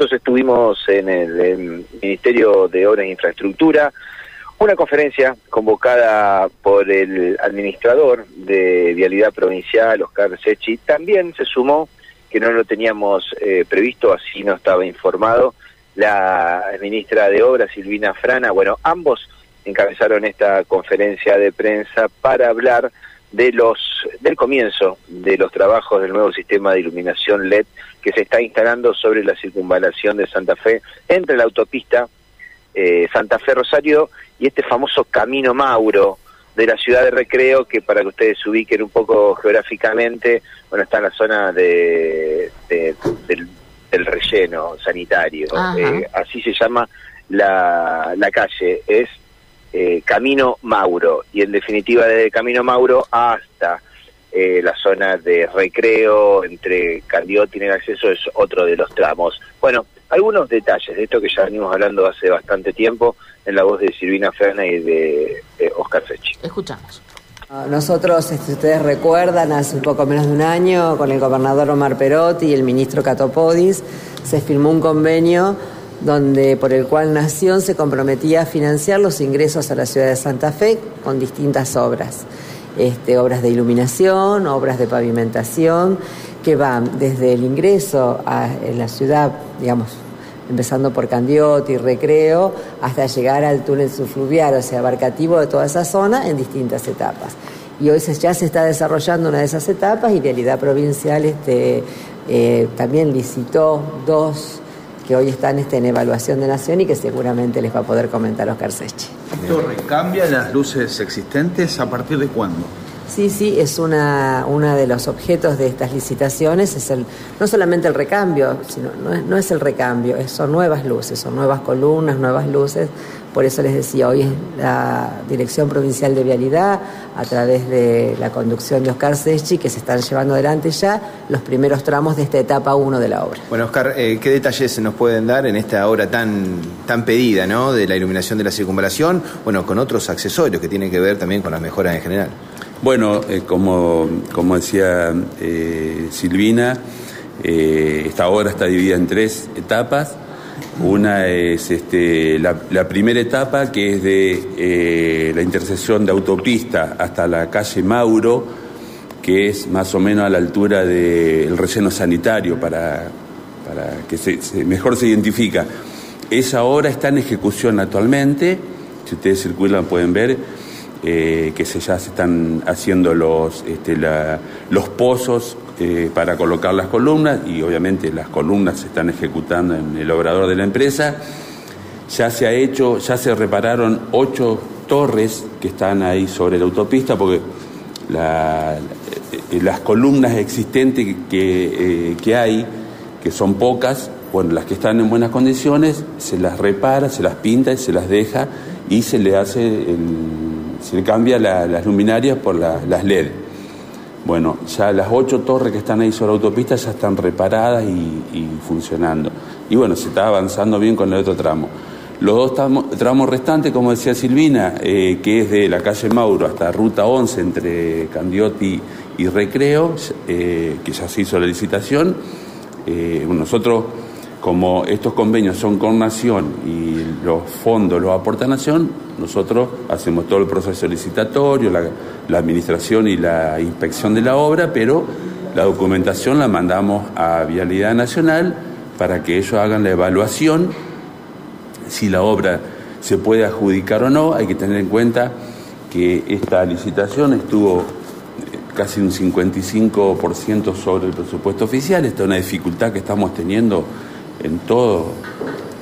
nosotros estuvimos en el, Ministerio de Obras e Infraestructura, una conferencia convocada por el administrador de Vialidad Provincial, Oscar Sechi, también se sumó, que no lo teníamos eh, previsto, así no estaba informado, la ministra de Obras, Silvina Frana. Bueno, ambos encabezaron esta conferencia de prensa para hablar de los del comienzo de los trabajos del nuevo sistema de iluminación LED que se está instalando sobre la circunvalación de Santa Fe entre la autopista eh, Santa Fe Rosario y este famoso Camino Mauro de la ciudad de Recreo que para que ustedes se ubiquen un poco geográficamente bueno está en la zona de, del, relleno sanitario. Eh, así se llama la, la calle. Es eh, Camino Mauro y en definitiva desde Camino Mauro hasta eh, la zona de recreo entre Candiotti y el acceso es otro de los tramos. Bueno, algunos detalles de esto que ya venimos hablando hace bastante tiempo en la voz de Silvina Ferna y de, Oscar Fechi. Escuchamos. Nosotros, si ustedes recuerdan, hace un poco menos de un año, con el gobernador Omar Perotti y el ministro Catopodis, se firmó un convenio donde por el cual Nación se comprometía a financiar los ingresos a la ciudad de Santa Fe con distintas obras. Este, obras de iluminación, obras de pavimentación, que van desde el ingreso a la ciudad, digamos, empezando por Candiotti, Recreo, hasta llegar al túnel subfluvial, o sea, abarcativo de toda esa zona en distintas etapas. Y hoy ya se está desarrollando una de esas etapas y Vialidad Provincial este, eh, también licitó dos que hoy están este, en evaluación de nación y que seguramente les va a poder comentar Oscar Sechi. ¿Esto recambia las luces existentes a partir de cuándo? Sí, sí, es una, una de los objetos de estas licitaciones, es el, no solamente el recambio, sino no es, no es el recambio, son nuevas luces, son nuevas columnas, nuevas luces, por eso les decía, hoy es la Dirección Provincial de Vialidad, a través de la conducción de Oscar Sechi, que se están llevando adelante ya los primeros tramos de esta etapa 1 de la obra. Bueno, Oscar, eh, ¿qué detalles se nos pueden dar en esta obra tan, tan pedida, ¿no? de la iluminación de la circunvalación, bueno, con otros accesorios que tienen que ver también con las mejoras en general? Bueno, eh, como, como decía eh, Silvina, esta obra está dividida en tres etapas. Una es este, la, primera etapa, que es de eh, la intersección de autopista hasta la calle Mauro, que es más o menos a la altura del relleno sanitario, para, que se, mejor se identifica. Esa obra está en ejecución actualmente, si ustedes circulan pueden ver eh, que se, ya se están haciendo los, este, los pozos eh, para colocar las columnas y obviamente las columnas se están ejecutando en el obrador de la empresa. Ya se ha hecho, ya se repararon ocho torres que están ahí sobre la autopista porque eh, las columnas existentes que, que hay, que son pocas, bueno, las que están en buenas condiciones, se las repara, se las pinta y se las deja y se le hace el, se cambia las luminarias por las LED. Bueno, ya las ocho torres que están ahí sobre la autopista ya están reparadas y, funcionando. Y bueno, se está avanzando bien con el otro tramo. Los dos tramos, restantes, como decía Silvina, eh, que es de la calle Mauro hasta Ruta 11 entre Candiotti y Recreo, eh, que ya se hizo la licitación. Eh, nosotros como estos convenios son con Nación y los fondos los aporta Nación, nosotros hacemos todo el proceso licitatorio, la, administración y la inspección de la obra, pero la documentación la mandamos a Vialidad Nacional para que ellos hagan la evaluación si la obra se puede adjudicar o no. Hay que tener en cuenta que esta licitación estuvo eh, casi un 55% sobre el presupuesto oficial. Esta es una dificultad que estamos teniendo en todo,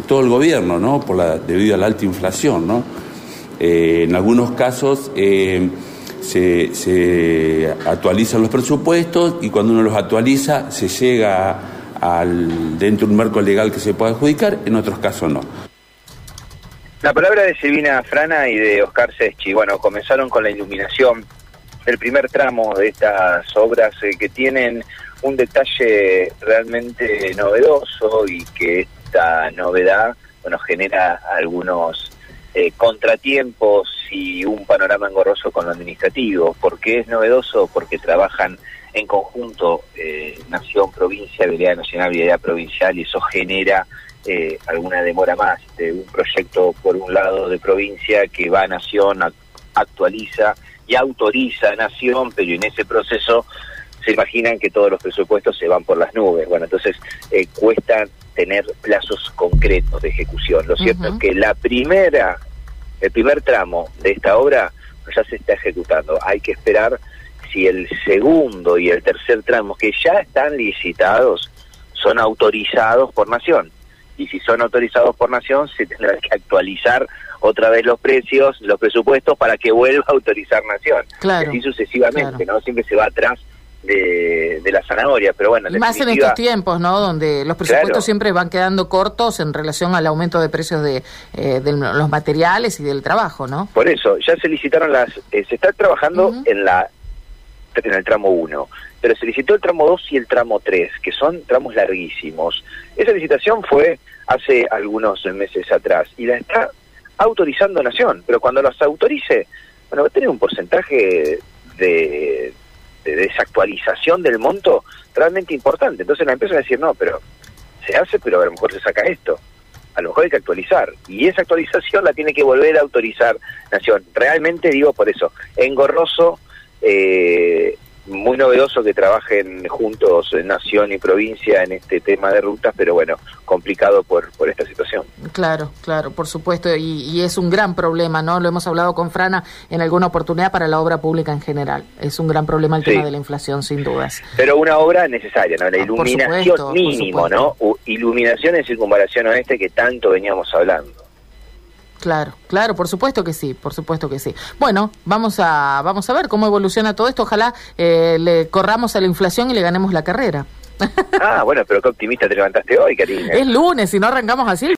todo el gobierno, ¿no? Por la, debido a la alta inflación, ¿no? Eh, en algunos casos eh, se, actualizan los presupuestos y cuando uno los actualiza se llega al, dentro de un marco legal que se pueda adjudicar, en otros casos no. La palabra de Silvina Frana y de Oscar Seschi, bueno, comenzaron con la iluminación del primer tramo de estas obras eh, que tienen un detalle realmente novedoso y que esta novedad bueno genera algunos eh, contratiempos y un panorama engorroso con lo administrativo. porque es novedoso? Porque trabajan en conjunto eh, Nación, Provincia, Vialidad Nacional, Vialidad Provincial, y eso genera eh, alguna demora más de un proyecto, por un lado, de provincia que va a Nación, actualiza y autoriza a Nación, pero en ese proceso se imaginan que todos los presupuestos se van por las nubes. Bueno, entonces eh, cuesta tener plazos concretos de ejecución. Lo cierto es que la primera, el primer tramo de esta obra ya se está ejecutando. Hay que esperar si el segundo y el tercer tramo, que ya están licitados, son autorizados por Nación. Y si son autorizados por Nación, se tendrán que actualizar otra vez los precios, los presupuestos, para que vuelva a autorizar Nación. Claro, Así sucesivamente, ¿no? Siempre se va atrás de, de la zanahoria, pero bueno. Y más en estos tiempos, ¿no? Donde los presupuestos siempre van quedando cortos en relación al aumento de precios de, eh, de los materiales y del trabajo, ¿no? Por eso, ya se licitaron las... Eh, se está trabajando en la en el tramo 1, pero se licitó el tramo 2 y el tramo 3, que son tramos larguísimos. Esa licitación fue hace algunos meses atrás y la está autorizando Nación, pero cuando las autorice, bueno, va a tener un porcentaje de, de desactualización del monto realmente importante. Entonces la empresa va a decir, no, pero se hace, pero a lo mejor se saca esto. A lo mejor hay que actualizar. Y esa actualización la tiene que volver a autorizar Nación. Realmente digo por eso, engorroso, eh, muy novedoso que trabajen juntos Nación y provincia en este tema de rutas, pero bueno, complicado por, por esta situación. Claro, claro, por supuesto, y, es un gran problema, ¿no? Lo hemos hablado con Frana en alguna oportunidad para la obra pública en general. Es un gran problema el tema de la inflación, sin dudas. Pero una obra necesaria, ¿no? La ah, iluminación mínimo, ¿no? iluminación en circunvalación oeste que tanto veníamos hablando. Claro, claro, por supuesto que sí, por supuesto que sí. Bueno, vamos a, vamos a ver cómo evoluciona todo esto. Ojalá eh, le corramos a la inflación y le ganemos la carrera. Ah, bueno, pero qué optimista te levantaste hoy, Karina. Es lunes, si no arrancamos así.